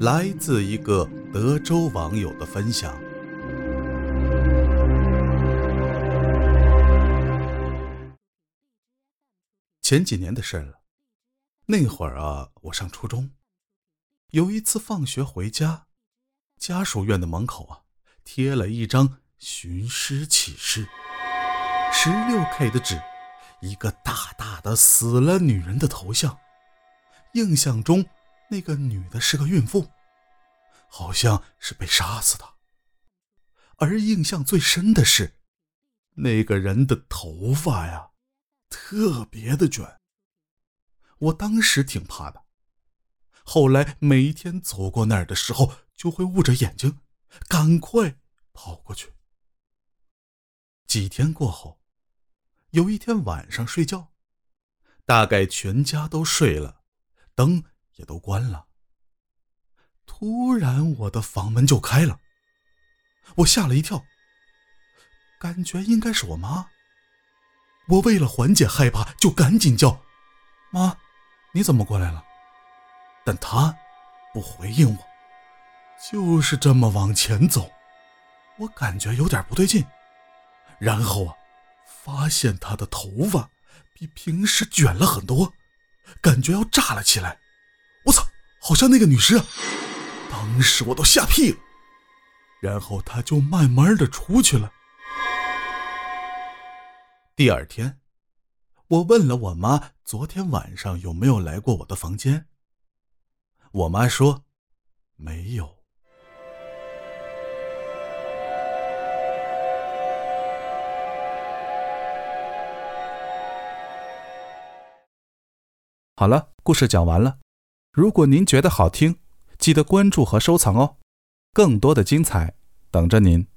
来自一个德州网友的分享。前几年的事了，那会儿啊，我上初中，有一次放学回家，家属院的门口啊，贴了一张寻尸启事，十六 K 的纸。一个大大的死了女人的头像，印象中那个女的是个孕妇，好像是被杀死的。而印象最深的是，那个人的头发呀，特别的卷。我当时挺怕的，后来每一天走过那儿的时候，就会捂着眼睛，赶快跑过去。几天过后。有一天晚上睡觉，大概全家都睡了，灯也都关了。突然，我的房门就开了，我吓了一跳，感觉应该是我妈。我为了缓解害怕，就赶紧叫：“妈，你怎么过来了？”但她不回应我，就是这么往前走。我感觉有点不对劲，然后啊。发现她的头发比平时卷了很多，感觉要炸了起来。我操，好像那个女尸！啊当时我都吓屁了。然后他就慢慢的出去了。第二天，我问了我妈昨天晚上有没有来过我的房间。我妈说没有。好了，故事讲完了。如果您觉得好听，记得关注和收藏哦，更多的精彩等着您。